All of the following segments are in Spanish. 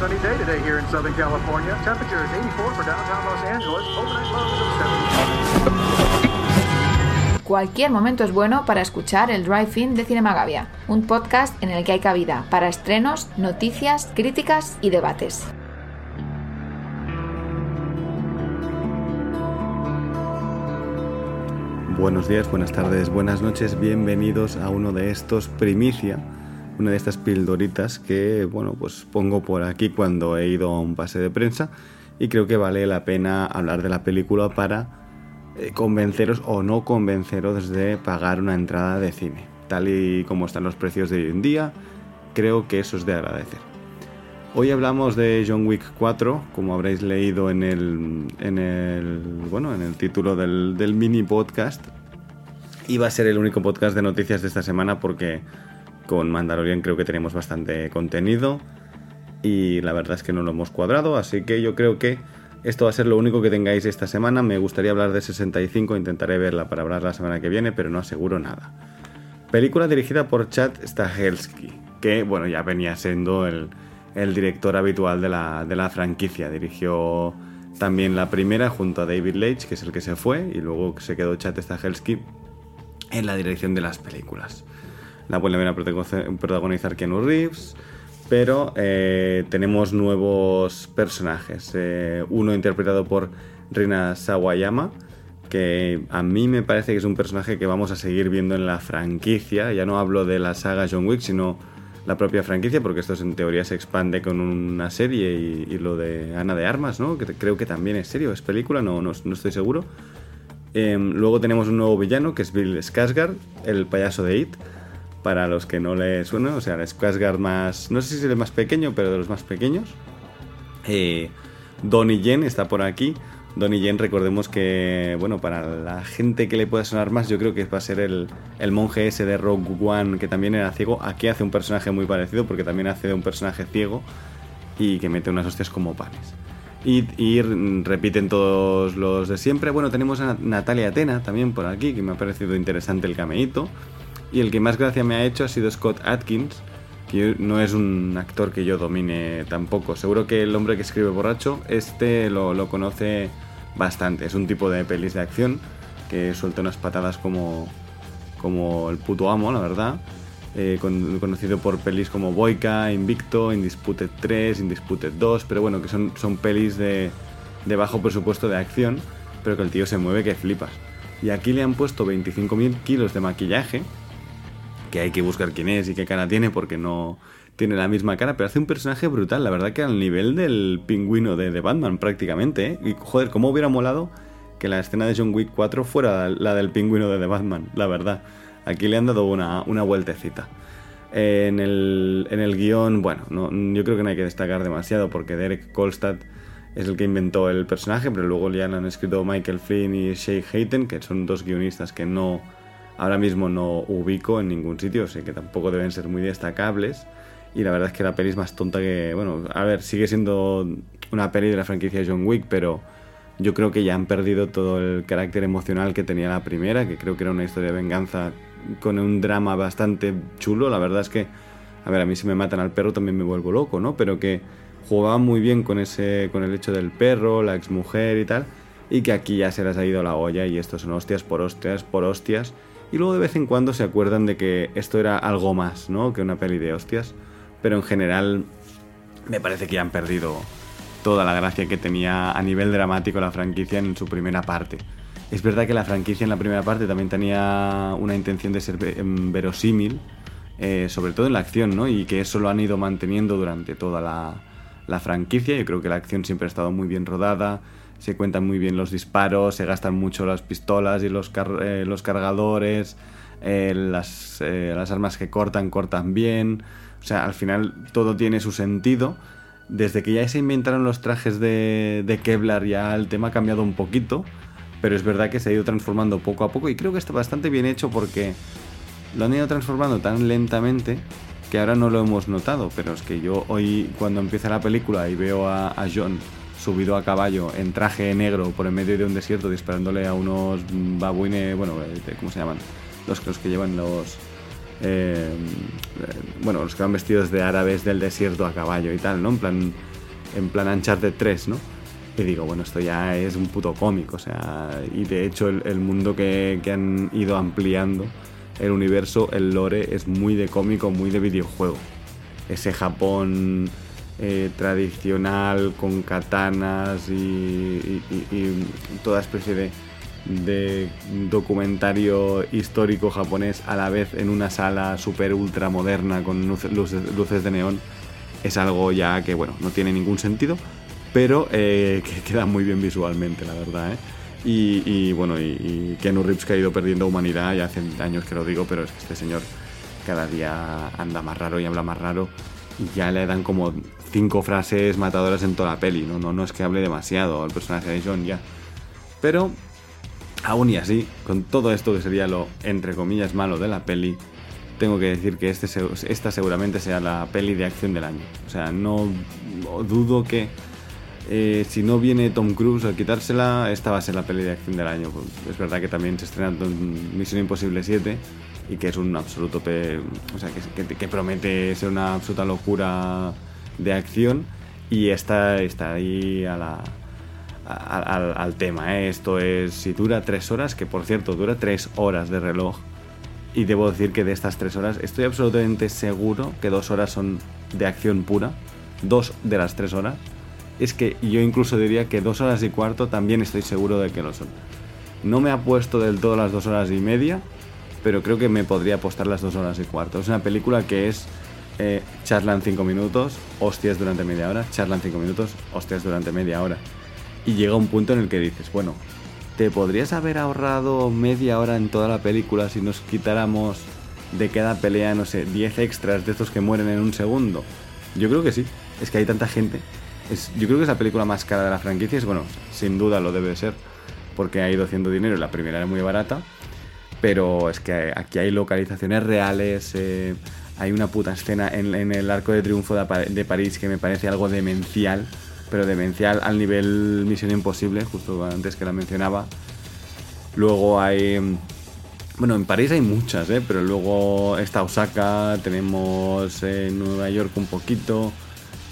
sunny day today here in Southern California. Temperature is 84 for downtown Los Angeles. Overnight lows of 70. Cualquier momento es bueno para escuchar el Drive-In de Cinemagavia, un podcast en el que hay cabida para estrenos, noticias, críticas y debates. Buenos días, buenas tardes, buenas noches, bienvenidos a uno de estos primicia, una de estas pildoritas que, bueno, pues pongo por aquí cuando he ido a un pase de prensa y creo que vale la pena hablar de la película para eh, convenceros o no convenceros de pagar una entrada de cine. Tal y como están los precios de hoy en día, creo que eso es de agradecer. Hoy hablamos de John Wick 4, como habréis leído en el, en el, bueno, en el título del, del mini podcast. Y va a ser el único podcast de noticias de esta semana porque con Mandalorian creo que tenemos bastante contenido y la verdad es que no lo hemos cuadrado, así que yo creo que esto va a ser lo único que tengáis esta semana. Me gustaría hablar de 65, intentaré verla para hablar la semana que viene, pero no aseguro nada. Película dirigida por Chad Stahelski, que bueno, ya venía siendo el, el director habitual de la, de la franquicia. Dirigió también la primera junto a David Leitch, que es el que se fue, y luego se quedó Chad Stahelski en la dirección de las películas. La vuelven a protagonizar Keanu Reeves, pero eh, tenemos nuevos personajes. Eh, uno interpretado por Rina Sawayama, que a mí me parece que es un personaje que vamos a seguir viendo en la franquicia. Ya no hablo de la saga John Wick, sino la propia franquicia, porque esto en teoría se expande con una serie y, lo de Ana de Armas, ¿no? Que creo que también es serio, es película, no, no, estoy seguro. Eh, luego tenemos un nuevo villano que es Bill Skarsgård, el payaso de It. Para los que no le suena, o sea, el más, no sé si es el más pequeño, pero de los más pequeños. Eh, Donnie Yen está por aquí. Donnie Yen, recordemos que, bueno, para la gente que le pueda sonar más, yo creo que va a ser el, el, monje ese de Rogue One, que también era ciego. Aquí hace un personaje muy parecido, porque también hace de un personaje ciego y que mete unas hostias como panes. Y, y, repiten todos los de siempre. Bueno, tenemos a Natalia Atena también por aquí, que me ha parecido interesante el cameíto. Y el que más gracia me ha hecho ha sido Scott Atkins, que no es un actor que yo domine tampoco. Seguro que el hombre que escribe borracho, este lo, conoce bastante. Es un tipo de pelis de acción que suelta unas patadas como, como el puto amo, la verdad. Eh, con, conocido por pelis como Boyka, Invicto, Indisputed 3, Indisputed 2, pero bueno, que son, son pelis de, de bajo presupuesto de acción, pero que el tío se mueve que flipas. Y aquí le han puesto 25.000 kilos de maquillaje, que hay que buscar quién es y qué cara tiene porque no tiene la misma cara, pero hace un personaje brutal, la verdad que al nivel del pingüino de, de Batman prácticamente, ¿eh? Y joder, cómo hubiera molado que la escena de John Wick 4 fuera la del pingüino de The Batman, la verdad. Aquí le han dado una, una vueltecita. En el, en el guion, bueno, no, yo creo que no hay que destacar demasiado porque Derek Kolstad es el que inventó el personaje, pero luego ya han escrito Michael Flynn y Shay Hayden, que son dos guionistas que no ahora mismo no ubico en ningún sitio, sé que tampoco deben ser muy destacables. Y la verdad es que la peli es más tonta que. Bueno, a ver, sigue siendo una peli de la franquicia John Wick, pero yo creo que ya han perdido todo el carácter emocional que tenía la primera, que creo que era una historia de venganza con un drama bastante chulo. La verdad es que, a ver, a mí si me matan al perro también me vuelvo loco, ¿no? Pero que jugaba muy bien con, ese, con el hecho del perro, la exmujer y tal, y que aquí ya se les ha ido la olla y esto son hostias por hostias por hostias y luego de vez en cuando se acuerdan de que esto era algo más, ¿no? Que una peli de hostias. Pero en general me parece que ya han perdido toda la gracia que tenía a nivel dramático la franquicia en su primera parte. Es verdad que la franquicia en la primera parte también tenía una intención de ser em, verosímil, eh, sobre todo en la acción, ¿no? Y que eso lo han ido manteniendo durante toda la, la franquicia. Yo creo que la acción siempre ha estado muy bien rodada, se cuentan muy bien los disparos, se gastan mucho las pistolas y los, eh, los cargadores, eh, las, eh, las, armas que cortan, cortan bien. O sea, al final todo tiene su sentido. Desde que ya se inventaron los trajes de, de Kevlar ya el tema ha cambiado un poquito, pero es verdad que se ha ido transformando poco a poco y creo que está bastante bien hecho porque lo han ido transformando tan lentamente que ahora no lo hemos notado, pero es que yo hoy cuando empieza la película y veo a, John subido a caballo en traje negro por el medio de un desierto disparándole a unos babuines, bueno, ¿cómo se llaman? Los, los que llevan los, eh, bueno, los que van vestidos de árabes del desierto a caballo y tal, ¿no? En plan, en plan Uncharted 3, ¿no? Y digo, bueno, esto ya es un puto cómic, o sea, y de hecho el, mundo que, que, han ido ampliando, el universo, el lore, es muy de cómico, muy de videojuego. Ese Japón eh, tradicional con katanas y, toda especie de, documentario histórico japonés a la vez en una sala super ultra moderna con luces, luces, de neón es algo ya que bueno no tiene ningún sentido pero eh, que queda muy bien visualmente la verdad ¿eh? Y, bueno y, y, Keanu Reeves que ha ido perdiendo humanidad ya hace años que lo digo pero es que este señor cada día anda más raro y habla más raro y ya le dan como cinco frases matadoras en toda la peli. No, no, no es que hable demasiado el personaje de John ya. Pero, aún y así, con todo esto que sería lo, entre comillas, malo de la peli, tengo que decir que este, esta seguramente sea la peli de acción del año. O sea, no, dudo que eh, si no viene Tom Cruise a quitársela, esta va a ser la peli de acción del año. Es verdad que también se estrena Misión Imposible 7 y que es un absoluto... o sea, que, promete ser una absoluta locura de acción y esta está ahí al, tema. ¿eh? Esto es, si dura tres horas, que por cierto dura tres horas de reloj, y debo decir que de estas tres horas estoy absolutamente seguro que dos horas son de acción pura, dos de las tres horas. Es que yo incluso diría que dos horas y cuarto también estoy seguro de que lo son. No me ha puesto del todo las dos horas y media, pero creo que me podría apostar las dos horas y cuarto. Es una película que es eh, charlan 5 minutos, hostias durante media hora, charlan 5 minutos, hostias durante media hora. Y llega un punto en el que dices, bueno, ¿te podrías haber ahorrado media hora en toda la película si nos quitáramos de cada pelea, no sé, 10 extras de estos que mueren en un segundo? Yo creo que sí, es que hay tanta gente. Yo creo que es la película más cara de la franquicia, bueno, sin duda lo debe ser, porque ha ido haciendo dinero la primera era muy barata, pero es que aquí hay localizaciones reales, eh, hay una puta escena en, el arco de triunfo de, París que me parece algo demencial, pero demencial al nivel Misión Imposible, justo antes que la mencionaba. Luego hay... Bueno, en París hay muchas, ¿eh? pero luego está Osaka, tenemos eh, Nueva York un poquito,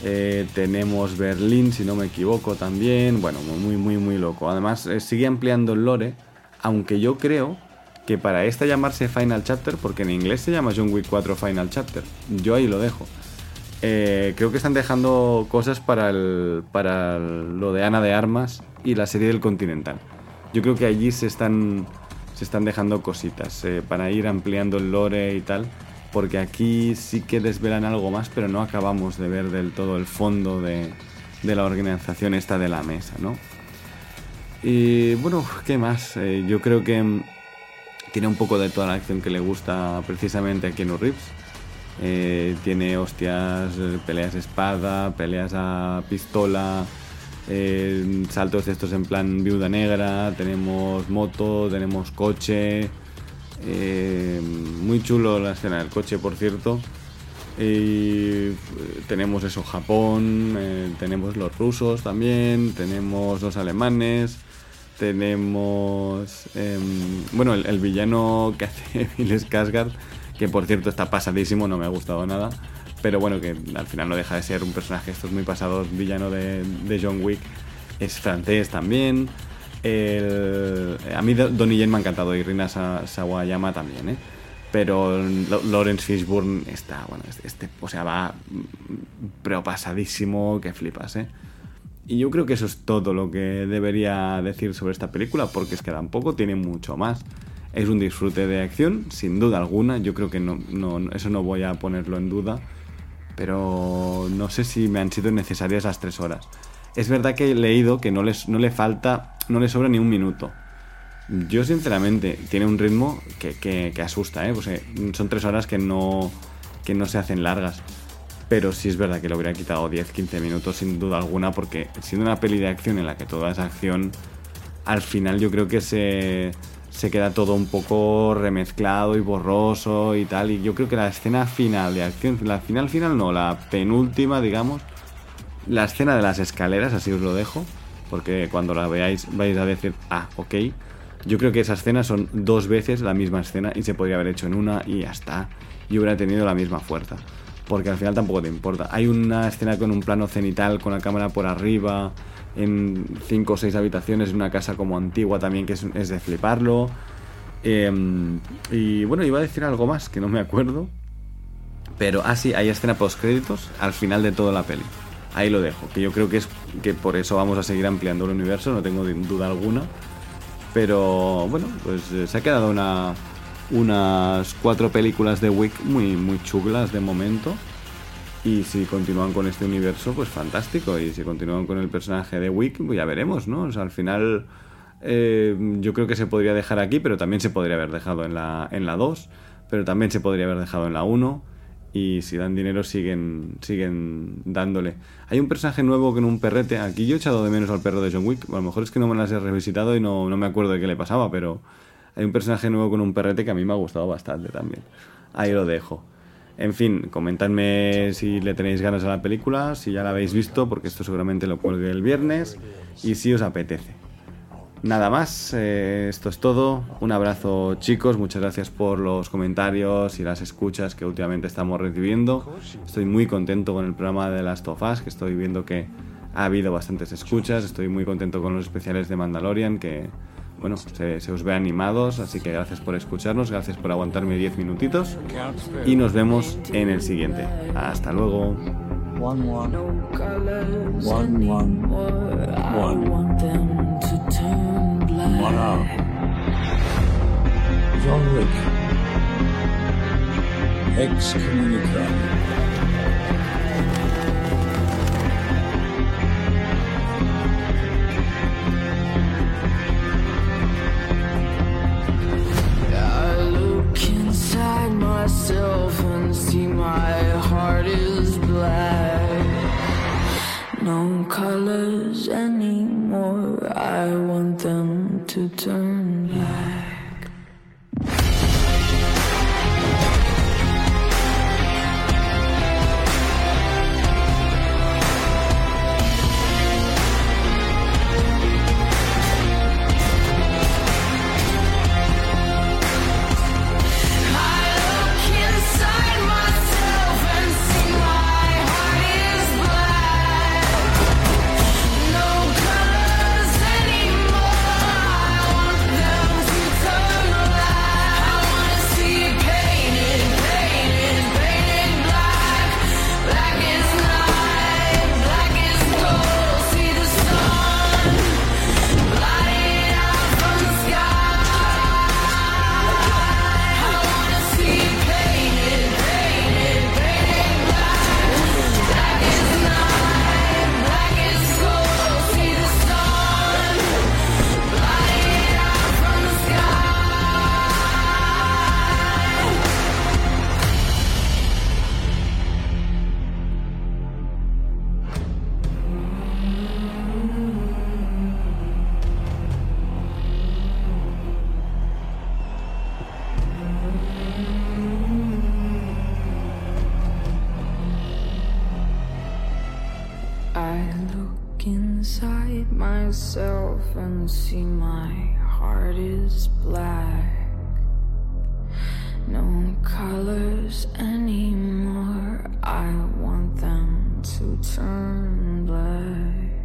eh, tenemos Berlín, si no me equivoco, también. Bueno, muy, muy, muy loco. Además, eh, sigue ampliando el lore, aunque yo creo que para esta llamarse Final Chapter, porque en inglés se llama John Wick 4 Final Chapter, yo ahí lo dejo. Eh, creo que están dejando cosas para, el, para lo de Ana de Armas y la serie del Continental. Yo creo que allí se están, se están dejando cositas para ir ampliando el lore y tal, porque aquí sí que desvelan algo más, pero no acabamos de ver del todo el fondo de, de la organización esta de la mesa, ¿no? Y bueno, ¿qué más? Eh, yo creo que tiene un poco de toda la acción que le gusta precisamente a Keanu Reeves. Eh, tiene hostias, eh, peleas espada, peleas a pistola, eh, saltos estos en plan viuda negra, tenemos moto, tenemos coche. Muy chulo la escena del coche, por cierto. Y tenemos eso, Japón, tenemos los rusos también, tenemos los alemanes. Tenemos. Em, bueno, el, villano que hace Bill Skarsgård, que por cierto está pasadísimo, no me ha gustado nada. Pero bueno, que al final no deja de ser un personaje, esto es muy pasado, villano de, John Wick. Es francés también. A mí Donnie Yen me ha encantado y Rina Sawayama también, ¿eh? Pero Lawrence Fishburne está, bueno, este, o sea, va pero pasadísimo, que flipas, ¿eh? Y yo creo que eso es todo lo que debería decir sobre esta película, porque es que tampoco tiene mucho más. Es un disfrute de acción, sin duda alguna. Yo creo que no, eso no voy a ponerlo en duda. Pero no sé si me han sido necesarias las tres horas. Es verdad que he leído que no, les, no le falta, no le sobra ni un minuto. Yo sinceramente, tiene un ritmo que, asusta, ¿eh? Son tres horas que no, que no se hacen largas. Pero sí es verdad que le hubiera quitado 10-15 minutos sin duda alguna, porque siendo una peli de acción en la que toda es acción, al final yo creo que se, se queda todo un poco remezclado y borroso y tal. Y yo creo que la escena final de acción, la final final no, la penúltima, digamos, la escena de las escaleras, así os lo dejo, porque cuando la veáis vais a decir, ah, ok. Yo creo que esa escena son dos veces la misma escena y se podría haber hecho en una y ya está. Y hubiera tenido la misma fuerza. Porque al final tampoco te importa. Hay una escena con un plano cenital con la cámara por arriba, en cinco o seis habitaciones, en una casa como antigua también, que es, de fliparlo. Em, y bueno, iba a decir algo más que no me acuerdo. Pero, ah, sí, hay escena post créditos al final de toda la peli. Ahí lo dejo, que yo creo que es que por eso vamos a seguir ampliando el universo, no tengo duda alguna. Pero bueno, pues eh, se ha quedado una, unas cuatro películas de Wick muy, muy chulas de momento. Y si continúan con este universo, pues fantástico. Y si continúan con el personaje de Wick, pues ya veremos, ¿no? Al final eh, yo creo que se podría dejar aquí, pero también se podría haber dejado en la, en la 2, pero también se podría haber dejado en la 1 y si dan dinero siguen siguen dándole. Hay un personaje nuevo con un perrete. Aquí yo he echado de menos al perro de John Wick. A lo mejor es que no me las he revisitado y no, no me acuerdo de qué le pasaba, pero hay un personaje nuevo con un perrete que a mí me ha gustado bastante también. Ahí lo dejo. En fin, comentadme si le tenéis ganas a la película, si ya la habéis visto, porque esto seguramente lo cuelgue el viernes, y si os apetece. Nada más, eh, esto es todo. Un abrazo chicos, muchas gracias por los comentarios y las escuchas que últimamente estamos recibiendo. Estoy muy contento con el programa de las Tofas, que estoy viendo que ha habido bastantes escuchas. Estoy muy contento con los especiales de Mandalorian, que bueno, se, os ve animados. Así que gracias por escucharnos, gracias por aguantarme 10 minutitos y nos vemos en el siguiente. Hasta luego. One, one. One, one. One. One out. John Wick. Excommunicado. To turn myself and see my heart is black. No colors anymore, I want them to turn black.